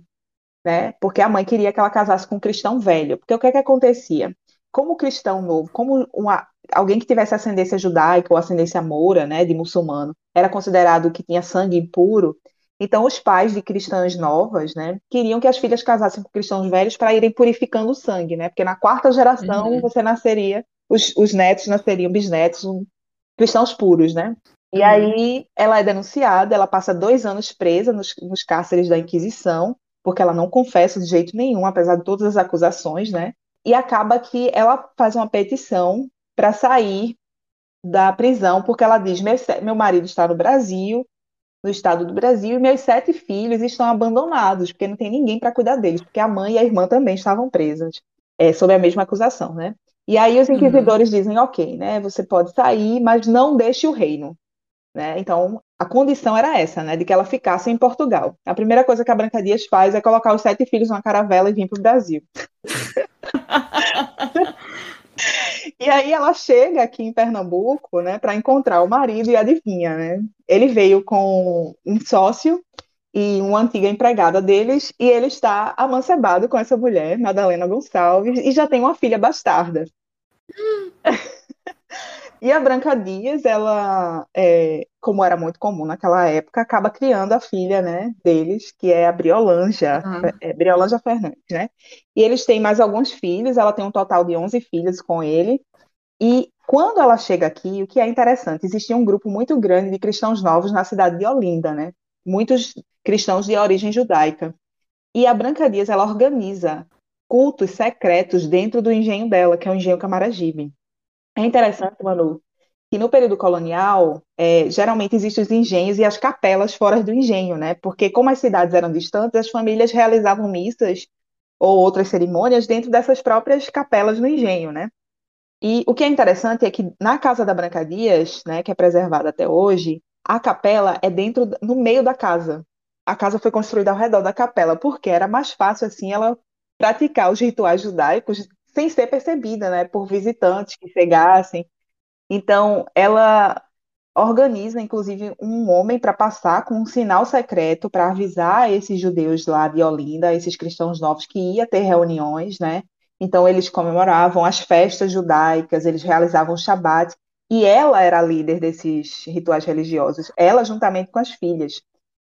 né? Porque a mãe queria que ela casasse com um cristão velho. Porque o que é que acontecia? Como cristão novo, como uma, alguém que tivesse ascendência judaica ou ascendência moura, né, de muçulmano, era considerado que tinha sangue impuro. Então, os pais de cristãs novas, né, queriam que as filhas casassem com cristãos velhos para irem purificando o sangue, né? Porque na quarta geração uhum. você nasceria, os, os netos nasceriam bisnetos, um, cristãos puros, né? E uhum. aí ela é denunciada, ela passa dois anos presa nos, nos cárceres da Inquisição, porque ela não confessa de jeito nenhum, apesar de todas as acusações, né? E acaba que ela faz uma petição para sair da prisão, porque ela diz: meu, meu marido está no Brasil, no estado do Brasil, e meus sete filhos estão abandonados, porque não tem ninguém para cuidar deles, porque a mãe e a irmã também estavam presas, é, sob a mesma acusação, né? E aí os inquisidores uhum. dizem: ok, né? Você pode sair, mas não deixe o reino. Né? Então, a condição era essa, né, de que ela ficasse em Portugal. A primeira coisa que a Branca Dias faz é colocar os sete filhos numa caravela e vir para o Brasil. E aí ela chega aqui em Pernambuco, né, para encontrar o marido e adivinha, né? Ele veio com um sócio e uma antiga empregada deles e ele está amancebado com essa mulher, Madalena Gonçalves, e já tem uma filha bastarda. E a Branca Dias, ela, é, como era muito comum naquela época, acaba criando a filha, né, deles, que é a Briolanja, uhum. é, Briolanja Fernandes, né? E eles têm mais alguns filhos, ela tem um total de 11 filhos com ele. E quando ela chega aqui, o que é interessante, existia um grupo muito grande de cristãos novos na cidade de Olinda, né? Muitos cristãos de origem judaica. E a Branca Dias, ela organiza cultos secretos dentro do engenho dela, que é o engenho Camaragibe. É interessante, Manu, que no período colonial, é, geralmente existem os engenhos e as capelas fora do engenho, né? Porque como as cidades eram distantes, as famílias realizavam missas ou outras cerimônias dentro dessas próprias capelas no engenho, né? E o que é interessante é que na casa da Branca Dias, né, que é preservada até hoje, a capela é dentro, no meio da casa. A casa foi construída ao redor da capela, porque era mais fácil assim ela praticar os rituais judaicos sem ser percebida, né, por visitantes que chegassem. Então, ela organiza, inclusive, um homem para passar com um sinal secreto para avisar esses judeus lá de Olinda, esses cristãos novos, que ia ter reuniões, né? Então, eles comemoravam as festas judaicas, eles realizavam o Shabat, e ela era a líder desses rituais religiosos, ela juntamente com as filhas.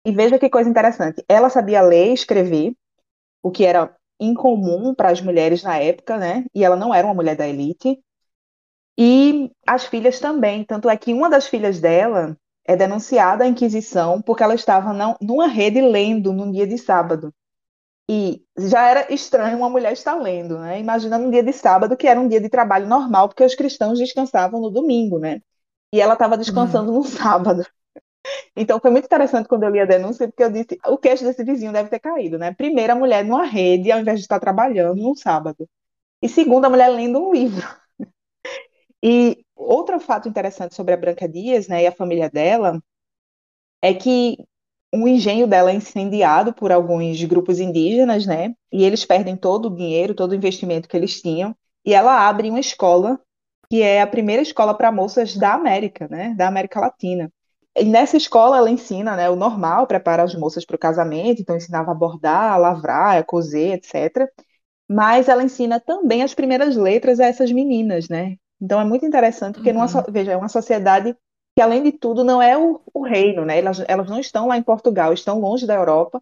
E veja que coisa interessante, ela sabia ler e escrever, o que era incomum para as mulheres na época, né? E ela não era uma mulher da elite. E as filhas também. Tanto é que uma das filhas dela é denunciada à Inquisição porque ela estava não, numa rede lendo num dia de sábado. E já era estranho uma mulher estar lendo, né? Imagina num dia de sábado, que era um dia de trabalho normal, porque os cristãos descansavam no domingo, né? E ela estava descansando uhum. no sábado. Então foi muito interessante quando eu li a denúncia, porque eu disse, o queixo desse vizinho deve ter caído, né? Primeiro, a mulher numa rede, ao invés de estar trabalhando num sábado. E segundo, a mulher lendo um livro. E outro fato interessante sobre a Branca Dias, né, e a família dela, é que o engenho dela é incendiado por alguns grupos indígenas, né? E eles perdem todo o dinheiro, todo o investimento que eles tinham, e ela abre uma escola que é a primeira escola para moças da América, né? Da América Latina. E nessa escola ela ensina né, o normal, prepara as moças para o casamento, então ensinava a bordar, a lavrar, a cozer, etc. Mas ela ensina também as primeiras letras a essas meninas, né? Então é muito interessante, porque uhum. numa, veja, é uma sociedade que, além de tudo, não é o, o reino, né? Elas, elas não estão lá em Portugal, estão longe da Europa,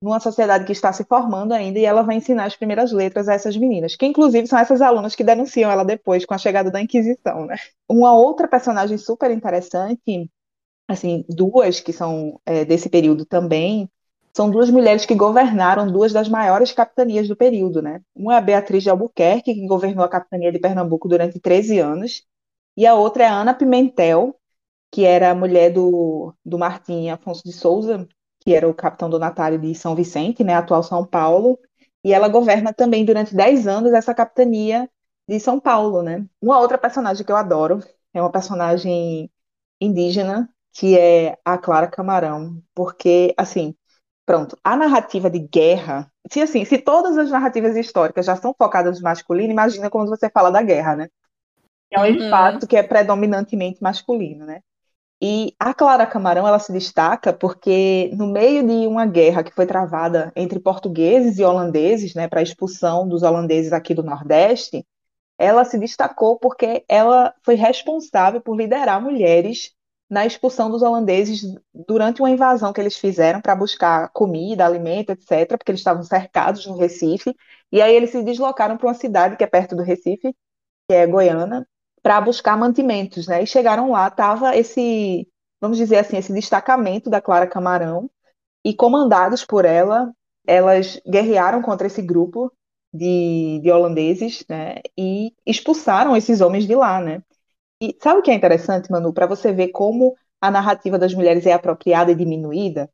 numa sociedade que está se formando ainda, e ela vai ensinar as primeiras letras a essas meninas, que inclusive são essas alunas que denunciam ela depois com a chegada da Inquisição, né? Uma outra personagem super interessante assim, duas que são é, desse período também, são duas mulheres que governaram duas das maiores capitanias do período, né? Uma é a Beatriz de Albuquerque, que governou a capitania de Pernambuco durante 13 anos, e a outra é a Ana Pimentel, que era a mulher do, do Martim Afonso de Souza, que era o capitão donatário de São Vicente, né, atual São Paulo, e ela governa também durante 10 anos essa capitania de São Paulo, né? Uma outra personagem que eu adoro é uma personagem indígena que é a Clara Camarão, porque, assim, pronto, a narrativa de guerra, se assim, se todas as narrativas históricas já são focadas no masculino, imagina quando você fala da guerra, né? É um uhum. que é predominantemente masculino, né? E a Clara Camarão, ela se destaca porque no meio de uma guerra que foi travada entre portugueses e holandeses, né, para a expulsão dos holandeses aqui do Nordeste, ela se destacou porque ela foi responsável por liderar mulheres na expulsão dos holandeses durante uma invasão que eles fizeram para buscar comida, alimento, etc., porque eles estavam cercados no Recife, e aí eles se deslocaram para uma cidade que é perto do Recife, que é Goiânia, para buscar mantimentos, né? E chegaram lá, tava esse, vamos dizer assim, esse destacamento da Clara Camarão, e comandados por ela, elas guerrearam contra esse grupo de, de holandeses, né? E expulsaram esses homens de lá, né? E sabe o que é interessante, Manu, para você ver como a narrativa das mulheres é apropriada e diminuída?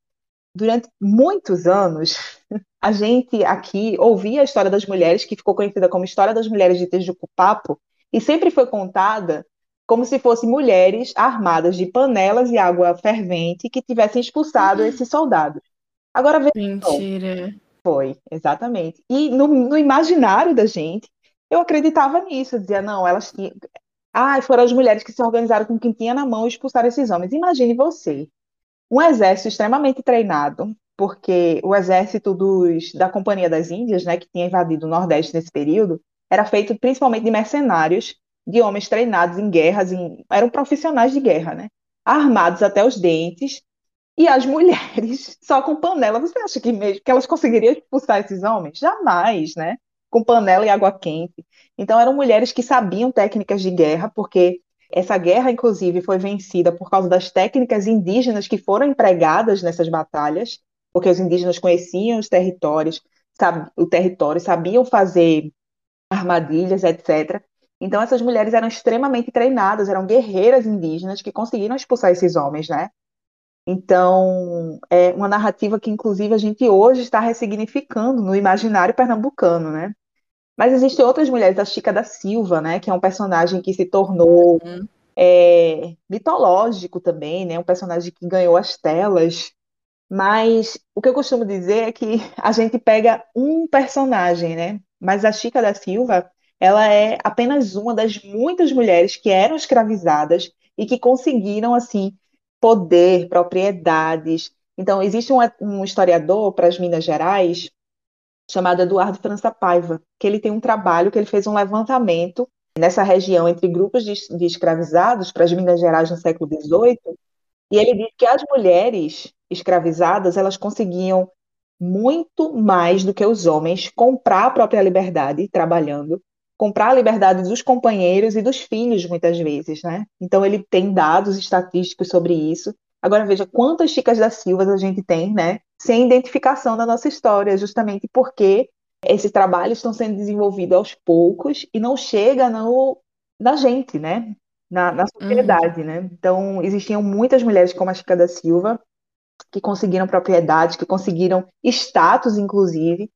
Durante muitos anos, a gente aqui ouvia a história das mulheres, que ficou conhecida como História das Mulheres de Tejucupapo, e sempre foi contada como se fossem mulheres armadas de panelas e água fervente que tivessem expulsado uhum. esses soldados. Agora veja Mentira. Foi, exatamente. E no, no, imaginário da gente, eu acreditava nisso. Eu dizia, não, elas tinham. Ah, foram as mulheres que se organizaram com quem tinha na mão e expulsaram esses homens. Imagine você, um exército extremamente treinado, porque o exército dos, da Companhia das Índias, né, que tinha invadido o Nordeste nesse período, era feito principalmente de mercenários, de homens treinados em guerras, em, eram profissionais de guerra, né? Armados até os dentes, e as mulheres só com panela. Você acha que mesmo que elas conseguiriam expulsar esses homens? Jamais, né? Com panela e água quente. Então eram mulheres que sabiam técnicas de guerra, porque essa guerra, inclusive, foi vencida por causa das técnicas indígenas que foram empregadas nessas batalhas, porque os indígenas conheciam os territórios, o território, sabiam fazer armadilhas, etc. Então, essas mulheres eram extremamente treinadas, eram guerreiras indígenas que conseguiram expulsar esses homens, né? Então, é uma narrativa que, inclusive, a gente hoje está ressignificando no imaginário pernambucano, né? Mas existem outras mulheres, a Chica da Silva, né? Que é um personagem que se tornou uhum. é, mitológico também, né? Um personagem que ganhou as telas. Mas o que eu costumo dizer é que a gente pega um personagem, né? Mas a Chica da Silva, ela é apenas uma das muitas mulheres que eram escravizadas e que conseguiram, assim, poder, propriedades. Então, existe um, um historiador para as Minas Gerais chamado Eduardo França Paiva, que ele tem um trabalho que ele fez um levantamento nessa região entre grupos de, de escravizados para as Minas Gerais no século XVIII, e ele diz que as mulheres escravizadas elas conseguiam muito mais do que os homens comprar a própria liberdade trabalhando, comprar a liberdade dos companheiros e dos filhos muitas vezes, né? Então ele tem dados estatísticos sobre isso. Agora veja quantas Chicas da Silva a gente tem, né? Sem identificação da nossa história, justamente porque esses trabalhos estão sendo desenvolvidos aos poucos e não chega no, na gente, né? Na, na sociedade, uhum. né? Então existiam muitas mulheres como a Chica da Silva que conseguiram propriedade, que conseguiram status, inclusive,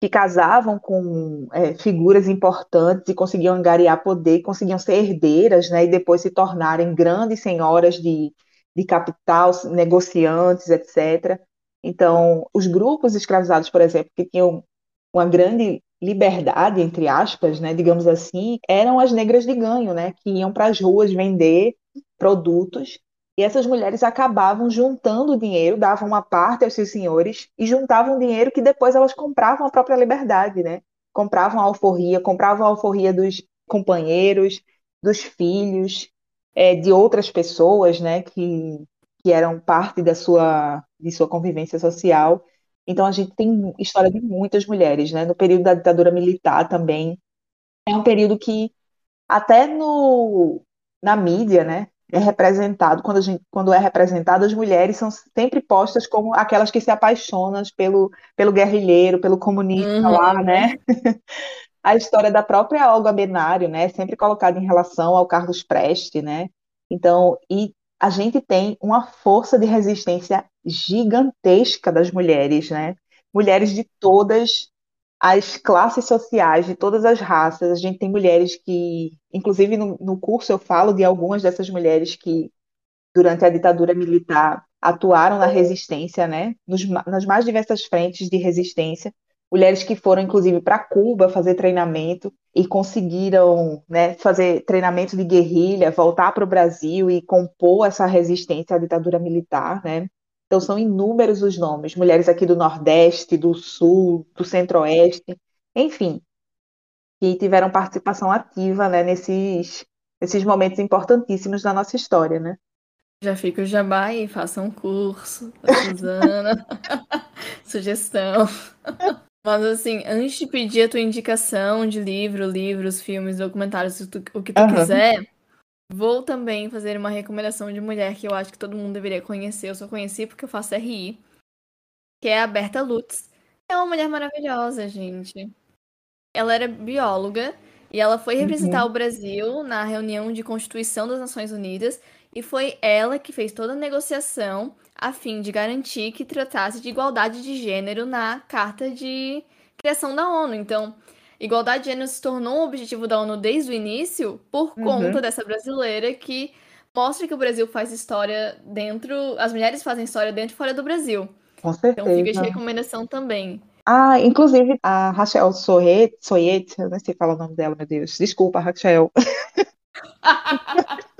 que casavam com é, figuras importantes e conseguiam angariar poder, conseguiam ser herdeiras, né, e depois se tornarem grandes senhoras de, de capital, negociantes, etc. Então, os grupos escravizados, por exemplo, que tinham uma grande liberdade, entre aspas, né, digamos assim, eram as negras de ganho, né, que iam para as ruas vender produtos e essas mulheres acabavam juntando dinheiro, davam uma parte aos seus senhores e juntavam dinheiro que depois elas compravam a própria liberdade, né? Compravam a alforria, compravam a alforria dos companheiros, dos filhos, é, de outras pessoas, né? Que, que eram parte da sua, de sua convivência social. Então a gente tem história de muitas mulheres, né? No período da ditadura militar também. É um período que até no, na mídia, né? é representado, quando, gente, quando é representado, as mulheres são sempre postas como aquelas que se apaixonam pelo, pelo guerrilheiro, pelo comunista uhum. lá, né? a história da própria Olga Benário, né, sempre colocada em relação ao Carlos Preste, né? Então, e a gente tem uma força de resistência gigantesca das mulheres, né? Mulheres de todas as classes sociais de todas as raças. A gente tem mulheres que, inclusive no, no curso eu falo de algumas dessas mulheres que, durante a ditadura militar, atuaram na resistência, né? Nos, nas mais diversas frentes de resistência. Mulheres que foram inclusive para Cuba fazer treinamento e conseguiram né, fazer treinamento de guerrilha, voltar para o Brasil e compor essa resistência à ditadura militar, né? Então são inúmeros os nomes, mulheres aqui do Nordeste, do Sul, do Centro-Oeste, enfim, que tiveram participação ativa, né, nesses, nesses momentos importantíssimos da nossa história, né? Já fica o jabá aí, faça um curso da Suzana. Sugestão. Mas assim, antes de pedir a tua indicação de livro, livros, filmes, documentários, o que tu uhum. quiser, vou também fazer uma recomendação de mulher que eu acho que todo mundo deveria conhecer. Eu só conheci porque eu faço RI, que é a Berta Lutz. É uma mulher maravilhosa, gente. Ela era bióloga e ela foi representar uhum. o Brasil na reunião de Constituição das Nações Unidas e foi ela que fez toda a negociação a fim de garantir que tratasse de igualdade de gênero na Carta de Criação da ONU. Então, igualdade de gênero se tornou um objetivo da ONU desde o início por uhum. conta dessa brasileira que mostra que o Brasil faz história dentro, as mulheres fazem história dentro e fora do Brasil. Com certeza. Então fica de recomendação também. Ah, inclusive a Rachel Soyet, Soyet, eu não sei falar o nome dela, meu Deus. Desculpa, Rachel.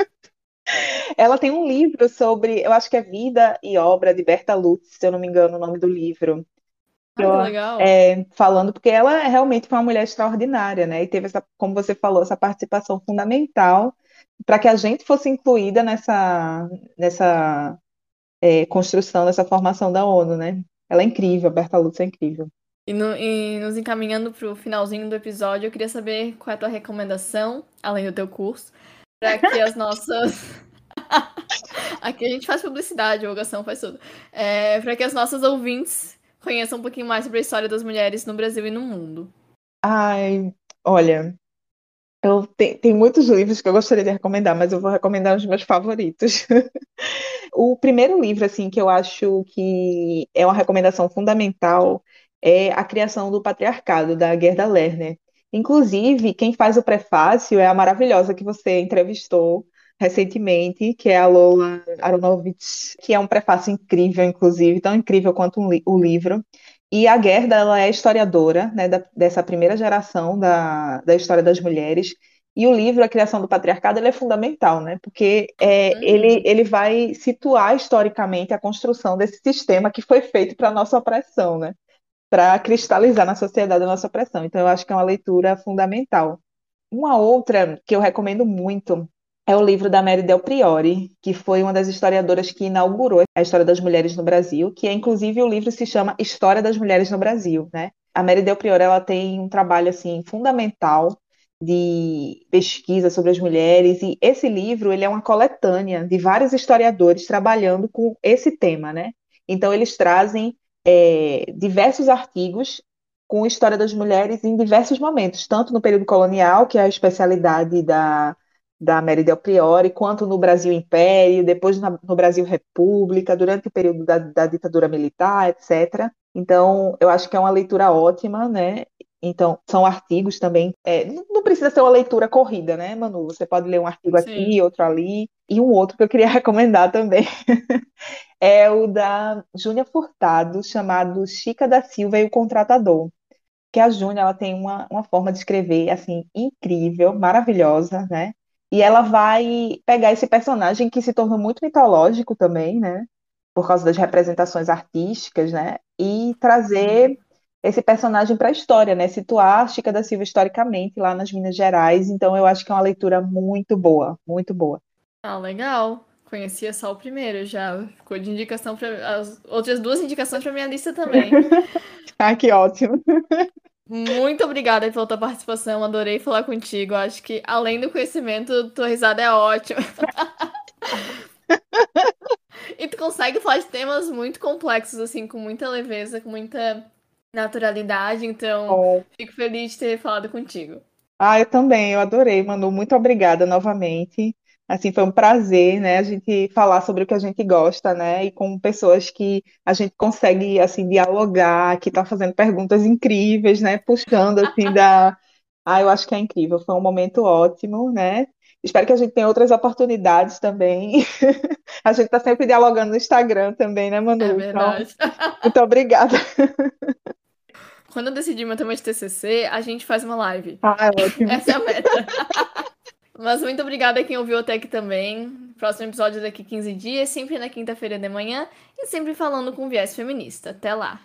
Ela tem um livro sobre, eu acho que é Vida e Obra de Berta Lutz, se eu não me engano o nome do livro. Ai, eu, legal. É, falando, porque ela realmente foi uma mulher extraordinária, né? E teve essa, como você falou, essa participação fundamental para que a gente fosse incluída nessa, nessa é, construção, nessa formação da ONU, né? Ela é incrível, a Berta Lutz é incrível. E, no, e nos encaminhando para o finalzinho do episódio, eu queria saber qual é a tua recomendação, além do teu curso, que as nossas. Aqui a gente faz publicidade, divulgação, faz tudo. É, para que as nossas ouvintes conheçam um pouquinho mais sobre a história das mulheres no Brasil e no mundo. Ai, olha, eu te, tem muitos livros que eu gostaria de recomendar, mas eu vou recomendar os meus favoritos. o primeiro livro, assim, que eu acho que é uma recomendação fundamental é A Criação do Patriarcado, da Gerda Lerner. Inclusive, quem faz o prefácio é a maravilhosa que você entrevistou recentemente, que é a Lola Aronovitch, que é um prefácio incrível, inclusive, tão incrível quanto um li o livro. E a Gerda, ela é historiadora, né, da, dessa primeira geração da, da história das mulheres, e o livro, A Criação do Patriarcado, ele é fundamental, né? Porque é, uhum. ele, ele vai situar historicamente a construção desse sistema que foi feito para a nossa opressão, né? Para cristalizar na sociedade a nossa opressão. Então, eu acho que é uma leitura fundamental. Uma outra que eu recomendo muito é o livro da Mary Del Priori, que foi uma das historiadoras que inaugurou a história das mulheres no Brasil, que é inclusive o livro se chama História das Mulheres no Brasil, né? A Mary Del Priori ela tem um trabalho assim fundamental de pesquisa sobre as mulheres e esse livro ele é uma coletânea de vários historiadores trabalhando com esse tema, né? Então eles trazem é, diversos artigos com história das mulheres em diversos momentos, tanto no período colonial, que é a especialidade da, da Mary Del Priori, quanto no Brasil Império, depois na, no Brasil República, durante o período da, da ditadura militar, etc. Então, eu acho que é uma leitura ótima, né? Então, são artigos também. É, não precisa ser uma leitura corrida, né, Manu? Você pode ler um artigo Sim. aqui, outro ali. E um outro que eu queria recomendar também é o da Júnia Furtado, chamado Chica da Silva e o Contratador. Que a Júnia ela tem uma, uma forma de escrever assim incrível, maravilhosa, né? E ela vai pegar esse personagem que se tornou muito mitológico também, né? Por causa das representações artísticas, né? E trazer esse personagem para a história, né? Situar Chica da Silva historicamente lá nas Minas Gerais. Então eu acho que é uma leitura muito boa, muito boa. Ah, legal. Conhecia só o primeiro já. Ficou de indicação para as outras duas indicações para minha lista também. ah, que ótimo. Muito obrigada pela tua participação. Adorei falar contigo. Acho que além do conhecimento, tua risada é ótima. e tu consegue falar de temas muito complexos assim, com muita leveza, com muita naturalidade, então oh. fico feliz de ter falado contigo. Ah, eu também, eu adorei, Manu. Muito obrigada novamente. Assim, foi um prazer, né, a gente falar sobre o que a gente gosta, né, e com pessoas que a gente consegue, assim, dialogar, que tá fazendo perguntas incríveis, né, puxando, assim, da... Ah, eu acho que é incrível, foi um momento ótimo, né, espero que a gente tenha outras oportunidades também. a gente tá sempre dialogando no Instagram também, né, Manu? É verdade. Então, muito obrigada. Quando eu decidir meu tema de TCC, a gente faz uma live. Ah, é ótimo. Essa é a meta. Mas muito obrigada a quem ouviu até aqui também. Próximo episódio daqui 15 dias, sempre na quinta-feira de manhã e sempre falando com viés feminista. Até lá!